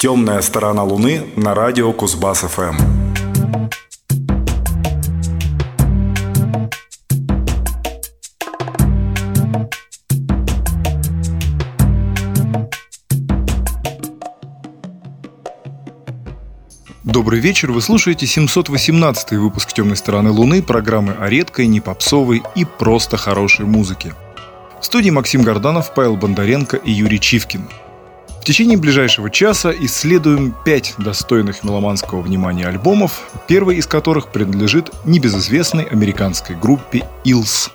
Темная сторона Луны на радио Кузбасс ФМ. Добрый вечер, вы слушаете 718 выпуск «Темной стороны Луны» программы о редкой, не попсовой и просто хорошей музыке. В студии Максим Горданов, Павел Бондаренко и Юрий Чивкин – в течение ближайшего часа исследуем пять достойных меломанского внимания альбомов, первый из которых принадлежит небезызвестной американской группе «Илс».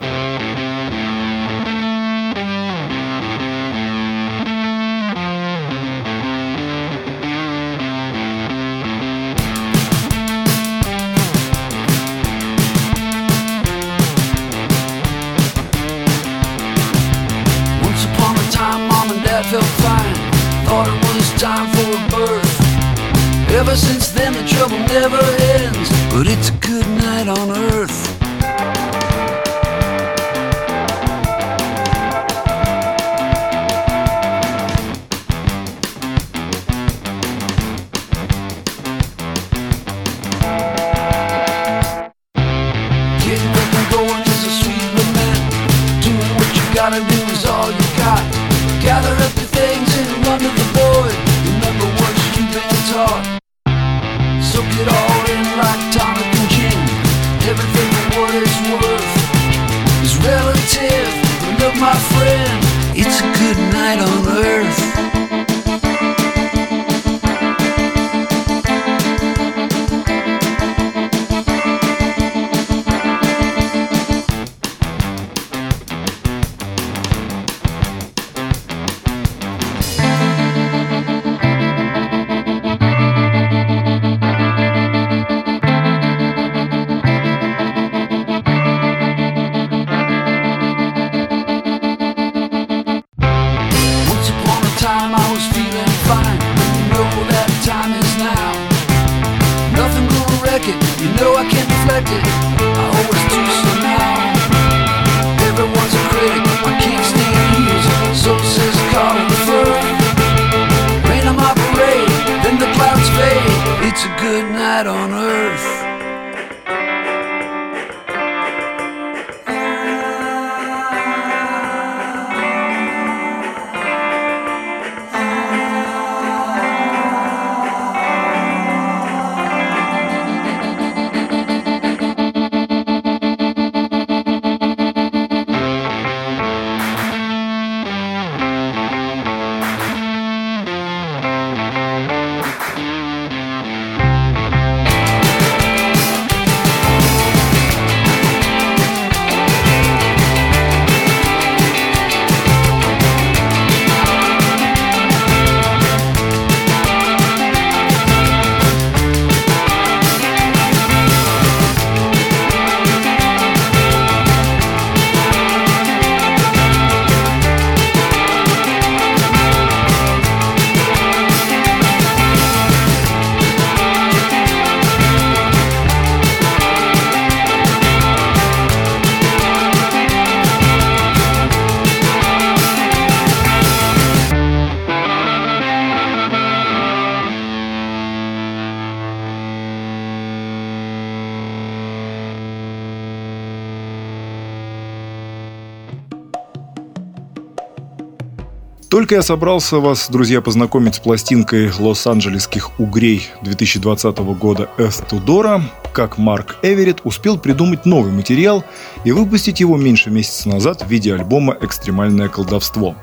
Только я собрался вас, друзья, познакомить с пластинкой лос-анджелесских угрей 2020 года Earth Tudora, как Марк Эверетт успел придумать новый материал и выпустить его меньше месяца назад в виде альбома «Экстремальное колдовство».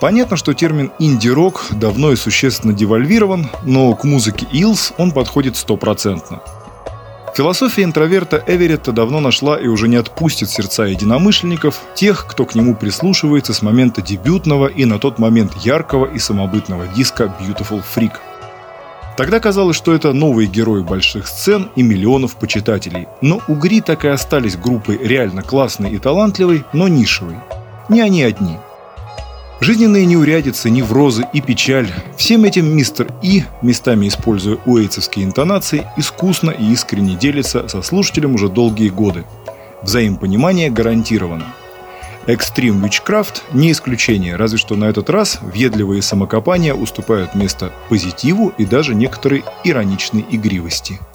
Понятно, что термин «инди-рок» давно и существенно девальвирован, но к музыке Илс он подходит стопроцентно – Философия интроверта Эверетта давно нашла и уже не отпустит сердца единомышленников, тех, кто к нему прислушивается с момента дебютного и на тот момент яркого и самобытного диска Beautiful Freak. Тогда казалось, что это новые герои больших сцен и миллионов почитателей. Но Угри так и остались группой реально классной и талантливой, но нишевой. Не они одни – Жизненные неурядицы, неврозы и печаль – всем этим мистер И, местами используя уэйтсовские интонации, искусно и искренне делится со слушателем уже долгие годы. Взаимопонимание гарантировано. Экстрим Witchcraft – не исключение, разве что на этот раз ведливые самокопания уступают место позитиву и даже некоторой ироничной игривости –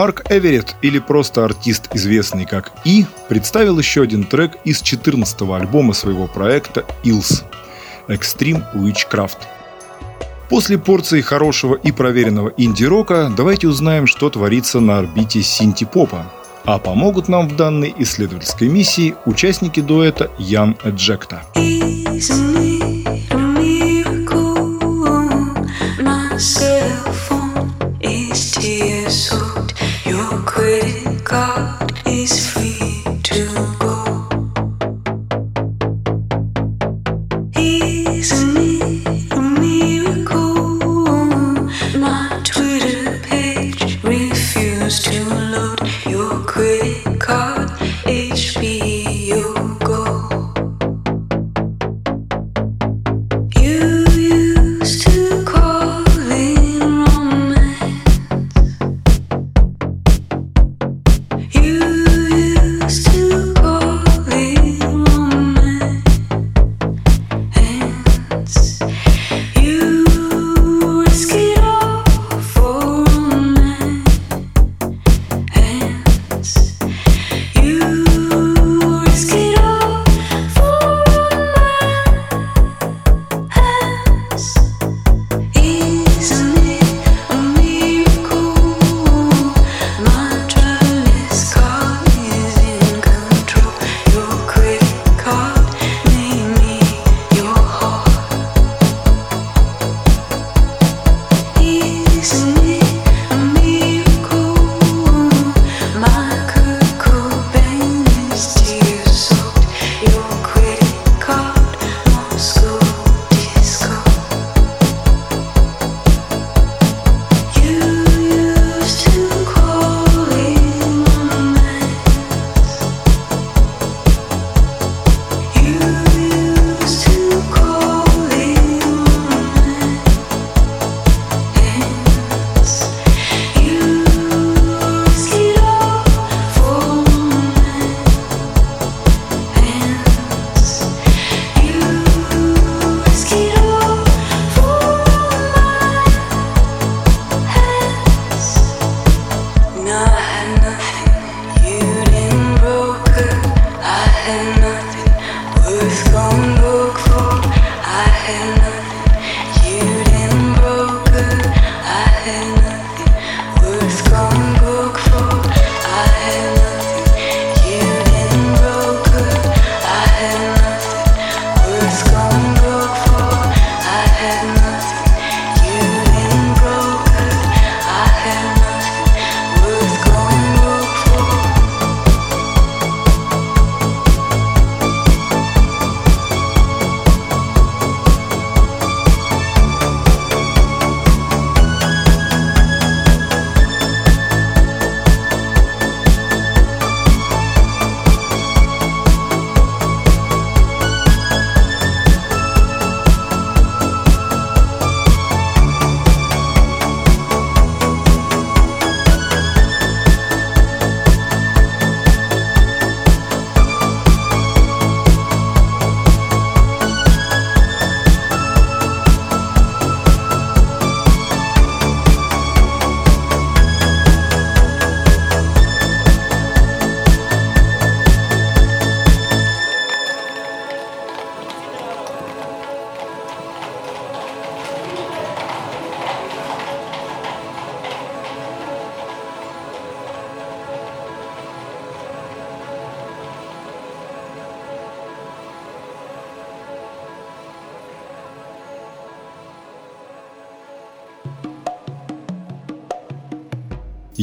Марк Эверетт, или просто артист, известный как И, представил еще один трек из 14-го альбома своего проекта «Ills» – «Extreme Witchcraft». После порции хорошего и проверенного инди-рока давайте узнаем, что творится на орбите синти-попа. А помогут нам в данной исследовательской миссии участники дуэта Ян Джекта. И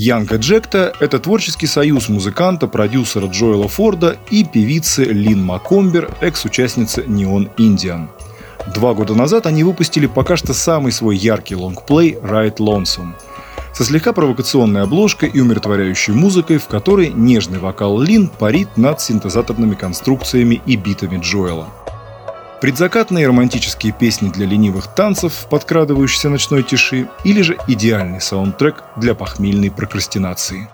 Янга Джекта – это творческий союз музыканта, продюсера Джоэла Форда и певицы Лин Макомбер, экс-участницы Neon Indian. Два года назад они выпустили пока что самый свой яркий лонгплей «Ride Lonesome», со слегка провокационной обложкой и умиротворяющей музыкой, в которой нежный вокал Лин парит над синтезаторными конструкциями и битами Джоэла. Предзакатные романтические песни для ленивых танцев в подкрадывающейся ночной тиши или же идеальный саундтрек для похмельной прокрастинации.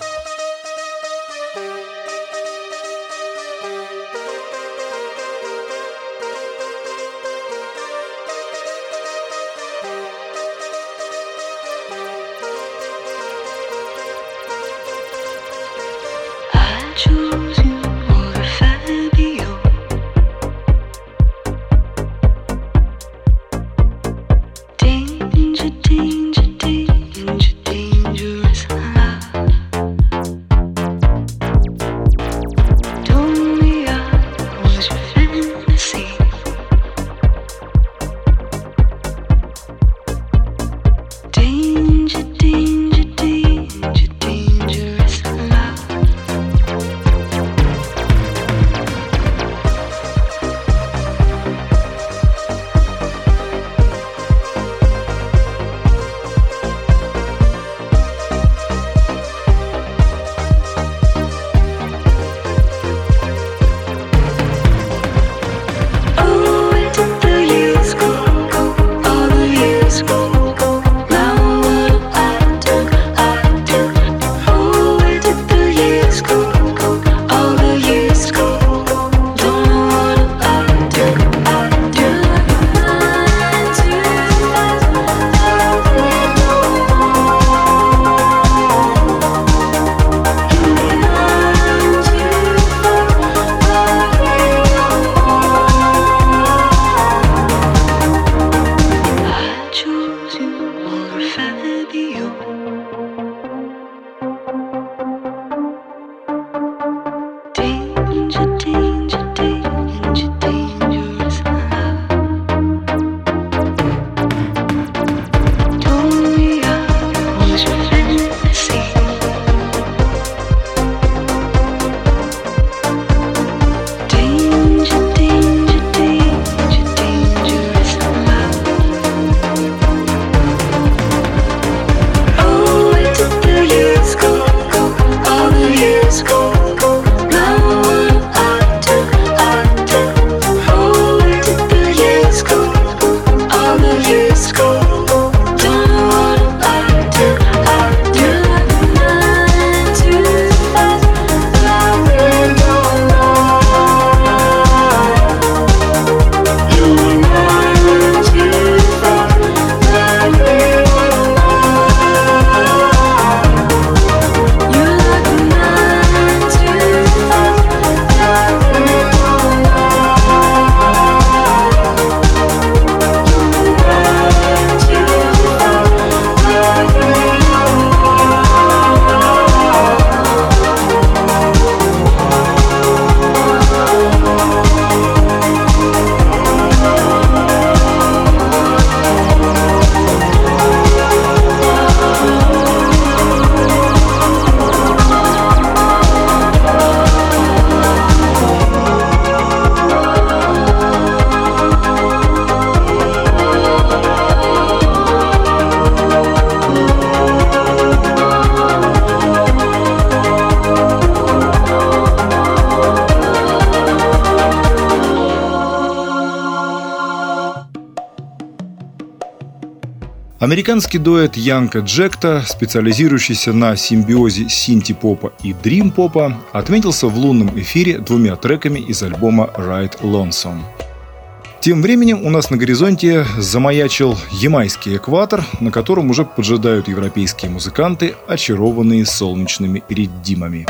Американский дуэт Янка Джекта, специализирующийся на симбиозе синти-попа и дрим-попа, отметился в лунном эфире двумя треками из альбома «Ride Lonesome». Тем временем у нас на горизонте замаячил ямайский экватор, на котором уже поджидают европейские музыканты, очарованные солнечными реддимами.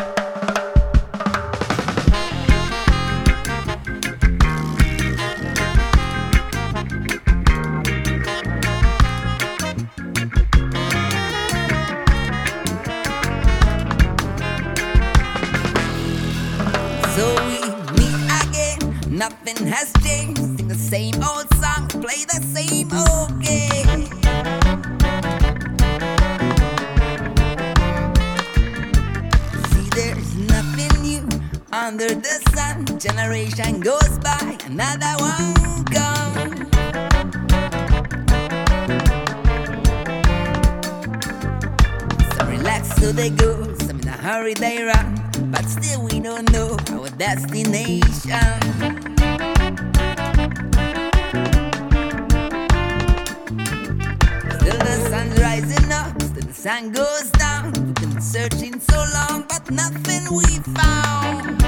so they go. Some in a hurry they run, but still we don't know our destination. Still the sun's rising up, still the sun goes down. We've been searching so long, but nothing we found.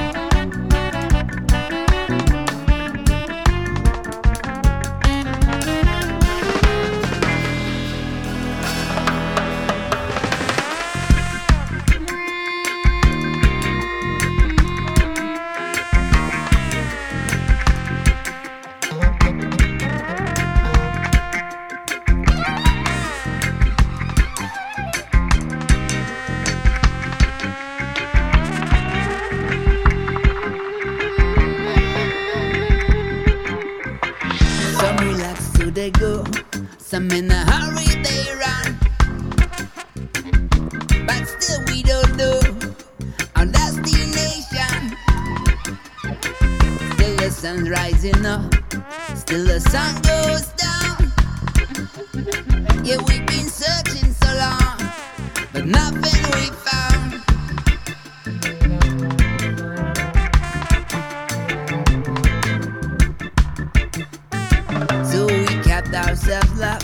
up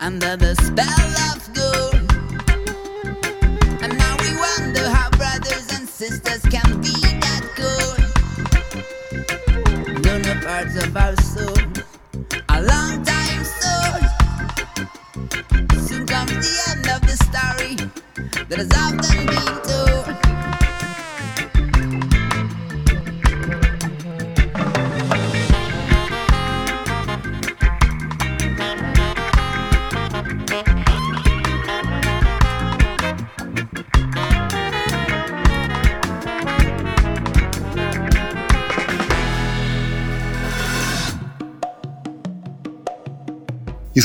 under the spell of good. And now we wonder how brothers and sisters can be that good. Donor parts of our soul, a long time soon. Soon comes the end of the story that has often been.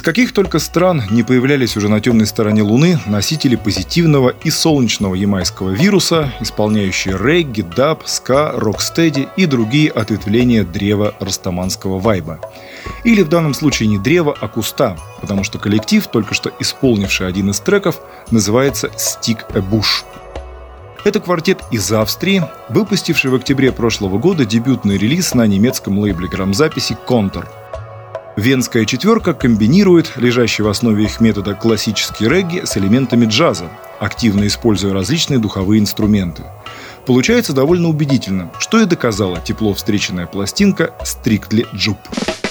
Каких только стран не появлялись уже на темной стороне Луны носители позитивного и солнечного ямайского вируса, исполняющие регги, даб, ска, рокстеди и другие ответвления древа растаманского вайба. Или в данном случае не древа, а куста, потому что коллектив, только что исполнивший один из треков, называется «Stick a Bush». Это квартет из Австрии, выпустивший в октябре прошлого года дебютный релиз на немецком лейбле грамзаписи «Контур». Венская четверка комбинирует лежащий в основе их метода классический регги с элементами джаза, активно используя различные духовые инструменты. Получается довольно убедительно, что и доказала тепло встреченная пластинка «Strictly Jupe».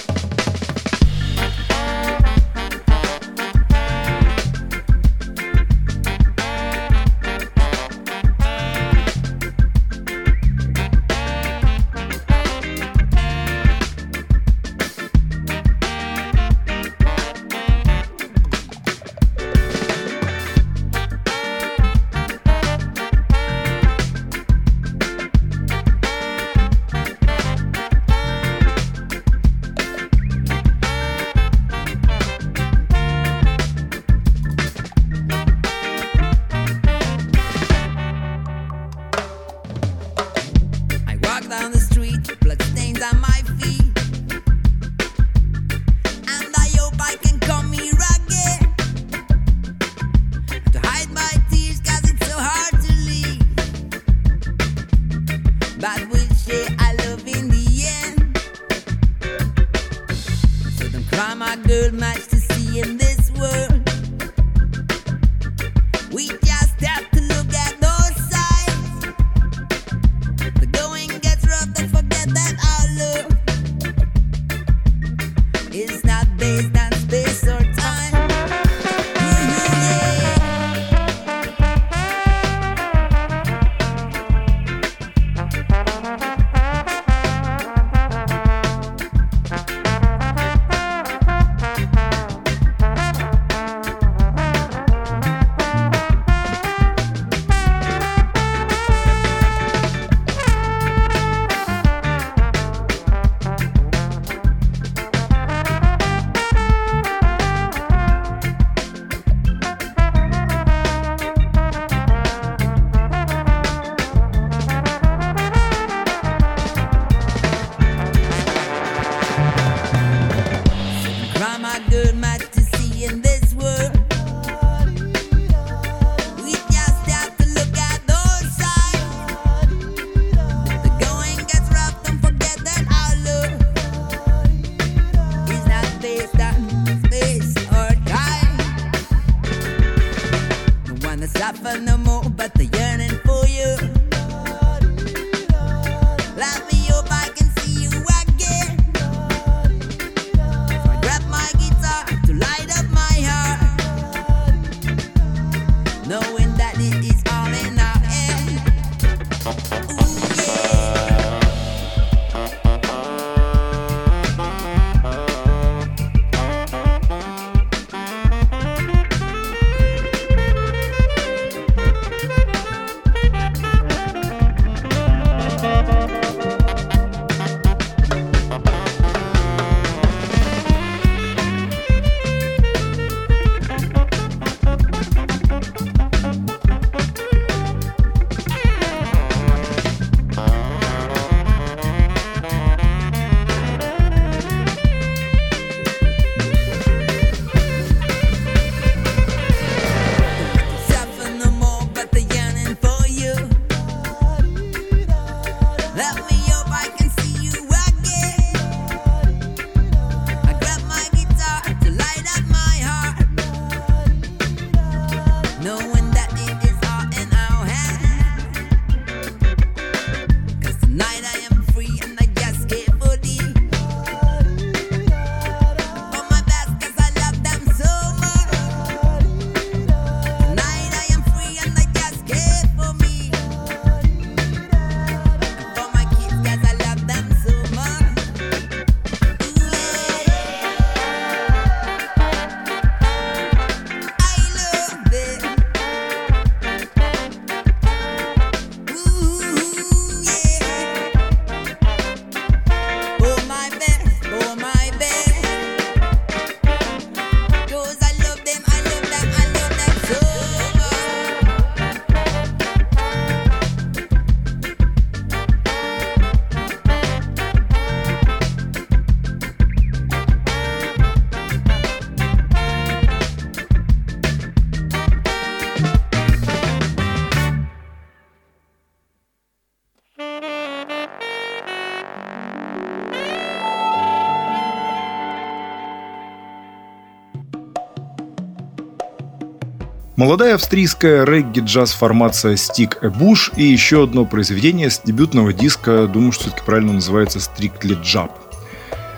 Молодая австрийская регги-джаз-формация Stick a Bush и еще одно произведение с дебютного диска, думаю, что все-таки правильно называется Strictly Jab.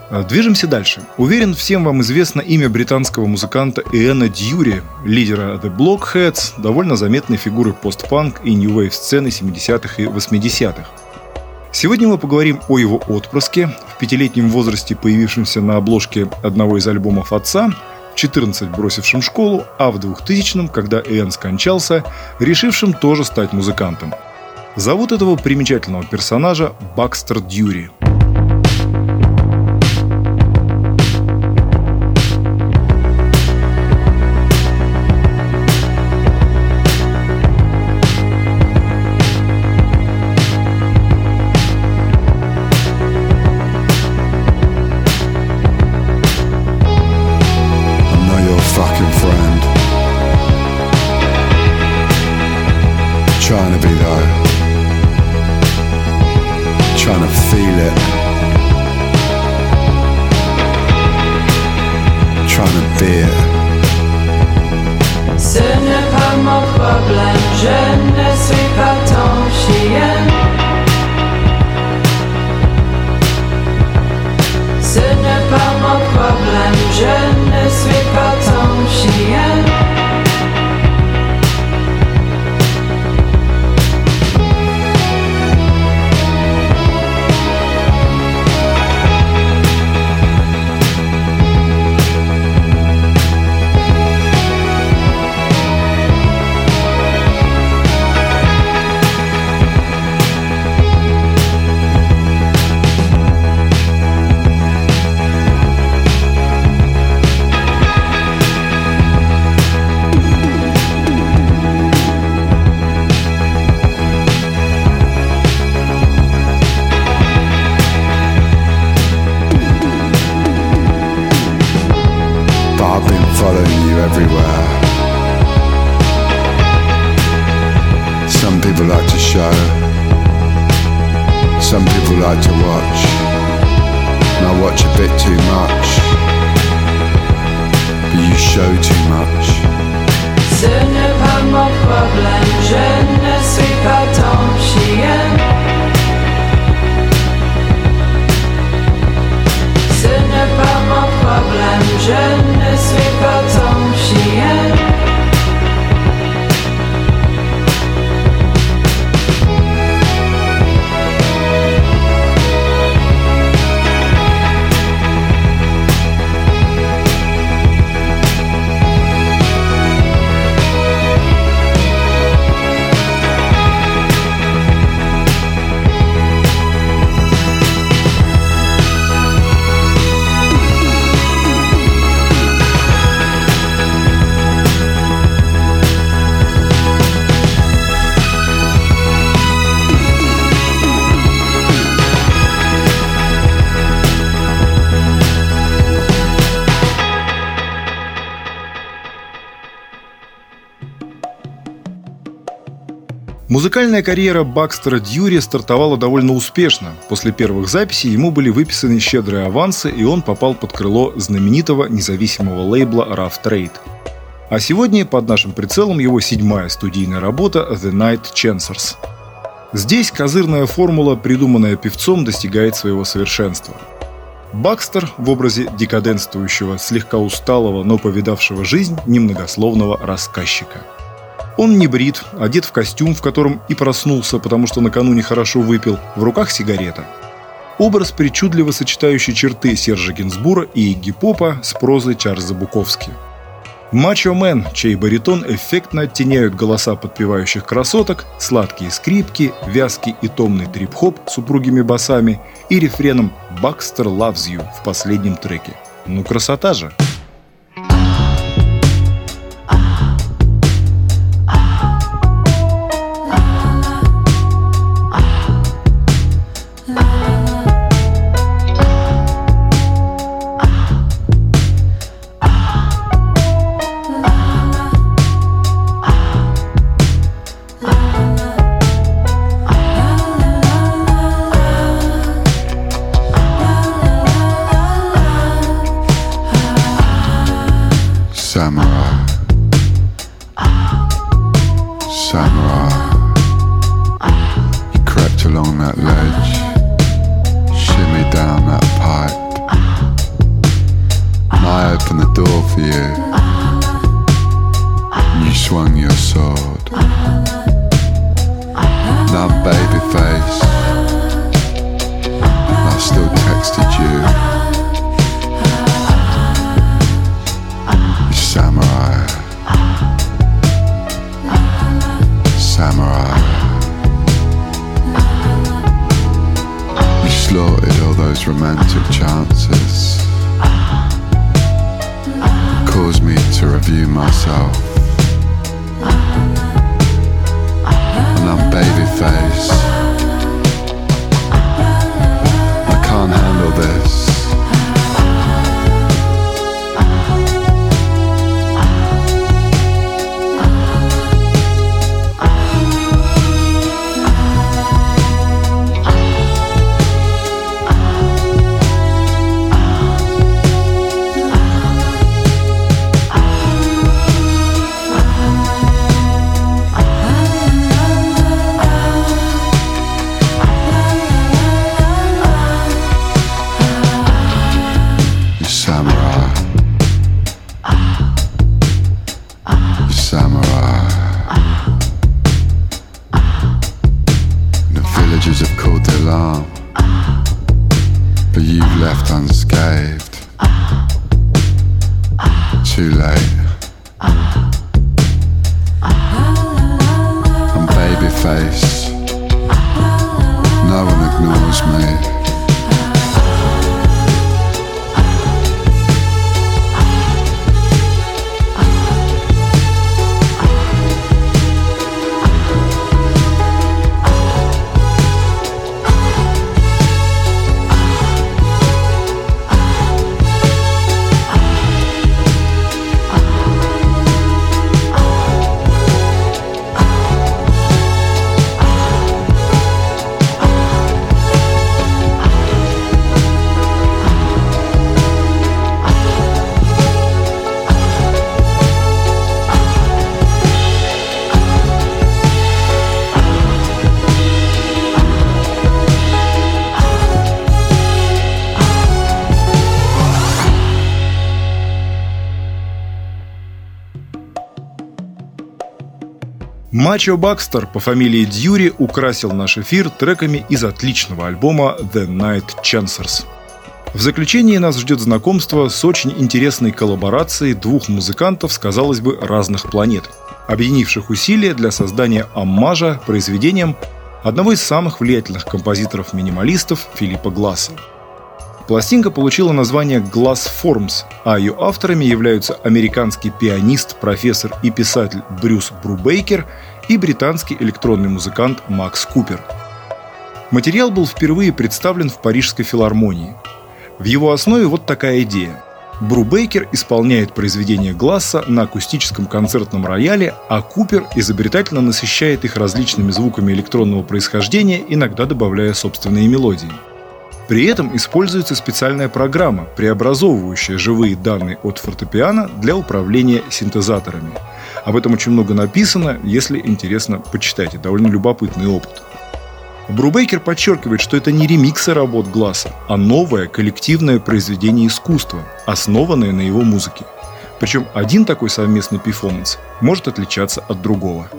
А, движемся дальше. Уверен, всем вам известно имя британского музыканта Иэна Дьюри, лидера The Blockheads, довольно заметной фигуры постпанк и нью-вейв сцены 70-х и 80-х. Сегодня мы поговорим о его отпрыске, в пятилетнем возрасте появившемся на обложке одного из альбомов отца – 14 бросившим школу, а в 2000-м, когда Иэн скончался, решившим тоже стать музыкантом. Зовут этого примечательного персонажа Бакстер Дьюри – Trying to be though. Trying to feel it. Trying to be it. Ce n'est pas mon problème, je ne suis pas ton chien. Ce n'est pas mon problème, je show, some people like to watch. And I watch a bit too much, but you show too much. Музыкальная карьера Бакстера Дьюри стартовала довольно успешно. После первых записей ему были выписаны щедрые авансы, и он попал под крыло знаменитого независимого лейбла Rough Trade. А сегодня под нашим прицелом его седьмая студийная работа The Night Chancers. Здесь козырная формула, придуманная певцом, достигает своего совершенства. Бакстер в образе декаденствующего, слегка усталого, но повидавшего жизнь немногословного рассказчика – он не брит, одет в костюм, в котором и проснулся, потому что накануне хорошо выпил, в руках сигарета. Образ, причудливо сочетающий черты Сержа Гинсбура и Игги Попа с прозой Чарльза Буковски. Мачо Мэн, чей баритон эффектно оттеняют голоса подпевающих красоток, сладкие скрипки, вязкий и томный трип-хоп с упругими басами и рефреном «Baxter loves you» в последнем треке. Ну красота же! romantic chances cause me to review myself. And I'm baby face. Мачо Бакстер по фамилии Дьюри украсил наш эфир треками из отличного альбома The Night Chancers. В заключении нас ждет знакомство с очень интересной коллаборацией двух музыкантов казалось бы, разных планет, объединивших усилия для создания аммажа произведением одного из самых влиятельных композиторов-минималистов Филиппа Гласса. Пластинка получила название Glass Forms, а ее авторами являются американский пианист, профессор и писатель Брюс Брубейкер и британский электронный музыкант Макс Купер. Материал был впервые представлен в Парижской филармонии. В его основе вот такая идея. Брубейкер исполняет произведения Гласса на акустическом концертном рояле, а Купер изобретательно насыщает их различными звуками электронного происхождения, иногда добавляя собственные мелодии. При этом используется специальная программа, преобразовывающая живые данные от фортепиано для управления синтезаторами. Об этом очень много написано, если интересно, почитайте. Довольно любопытный опыт. Брубейкер подчеркивает, что это не ремиксы работ Гласса, а новое коллективное произведение искусства, основанное на его музыке. Причем один такой совместный перформанс может отличаться от другого.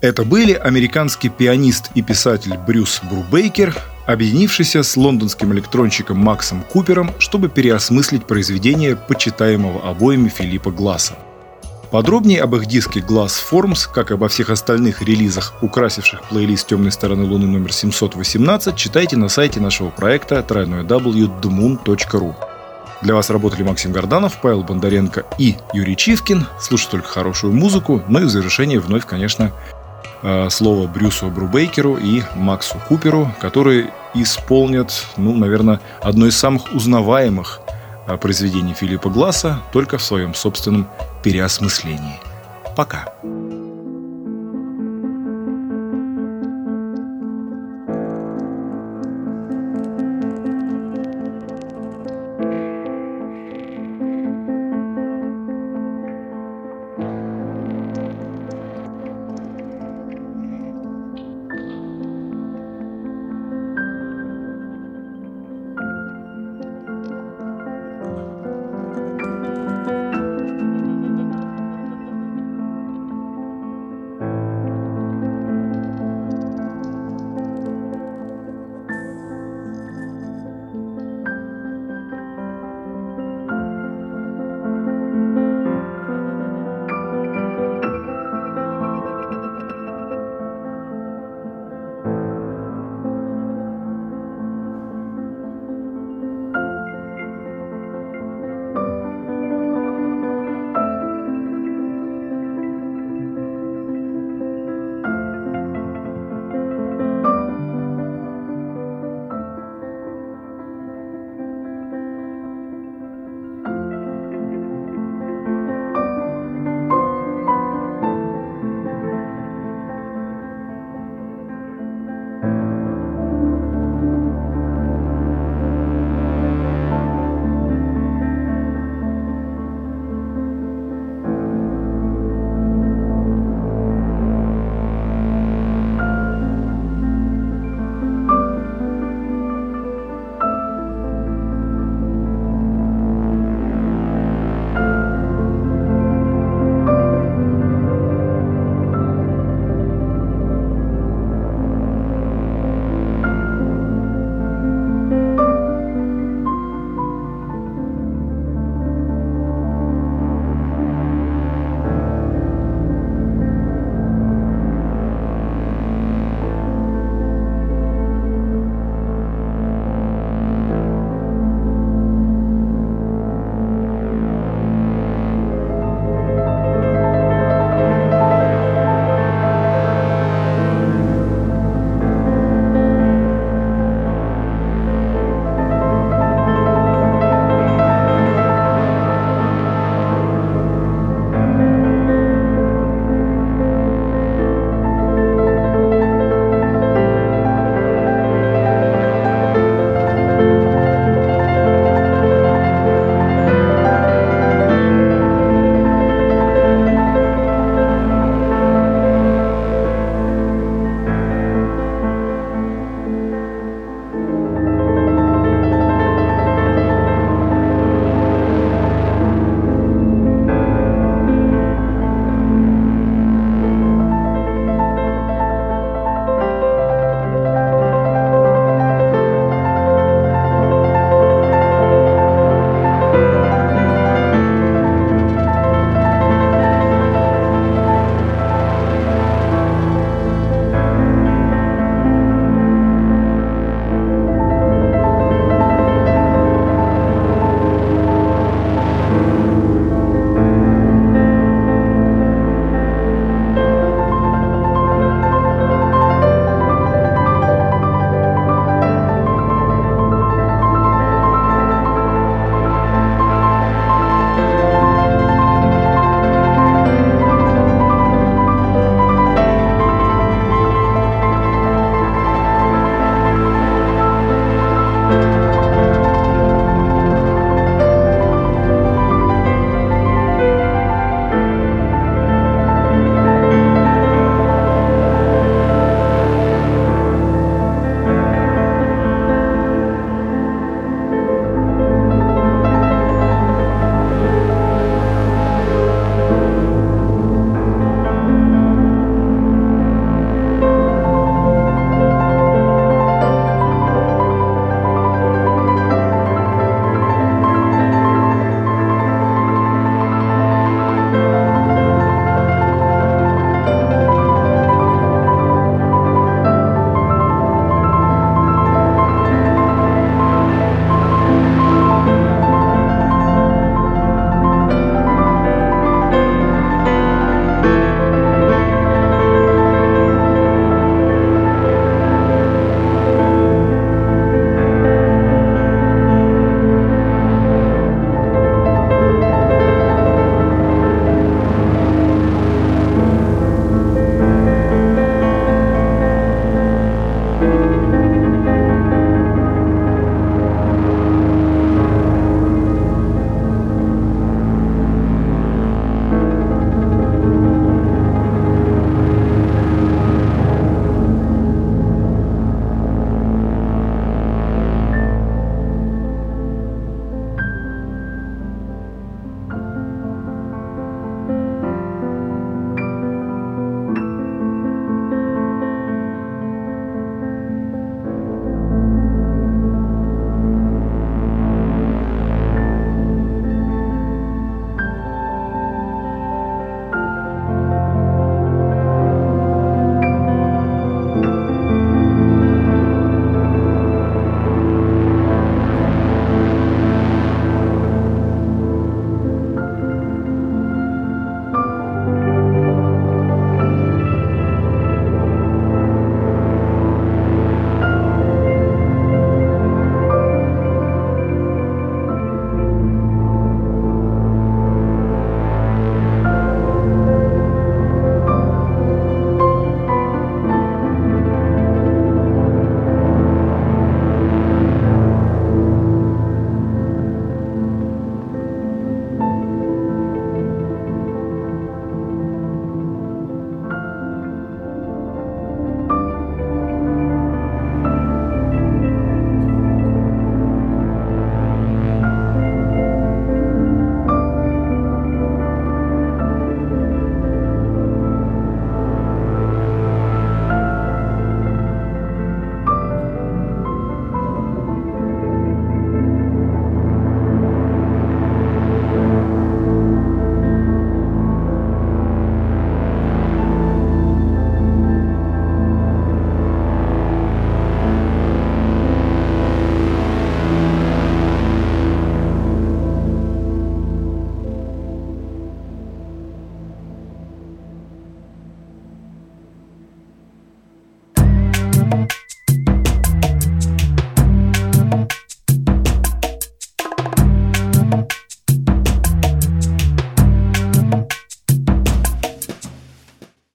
Это были американский пианист и писатель Брюс Брубейкер, объединившийся с лондонским электронщиком Максом Купером, чтобы переосмыслить произведение почитаемого обоими Филиппа Гласса. Подробнее об их диске Glass Forms, как и обо всех остальных релизах, украсивших плейлист «Темной стороны Луны» номер 718, читайте на сайте нашего проекта www.dmoon.ru. Для вас работали Максим Горданов, Павел Бондаренко и Юрий Чивкин. Слушайте только хорошую музыку. Ну и в завершение вновь, конечно, слово Брюсу Брубейкеру и Максу Куперу, которые исполнят, ну, наверное, одно из самых узнаваемых э, произведений Филиппа Гласса только в своем собственном переосмыслении. Пока.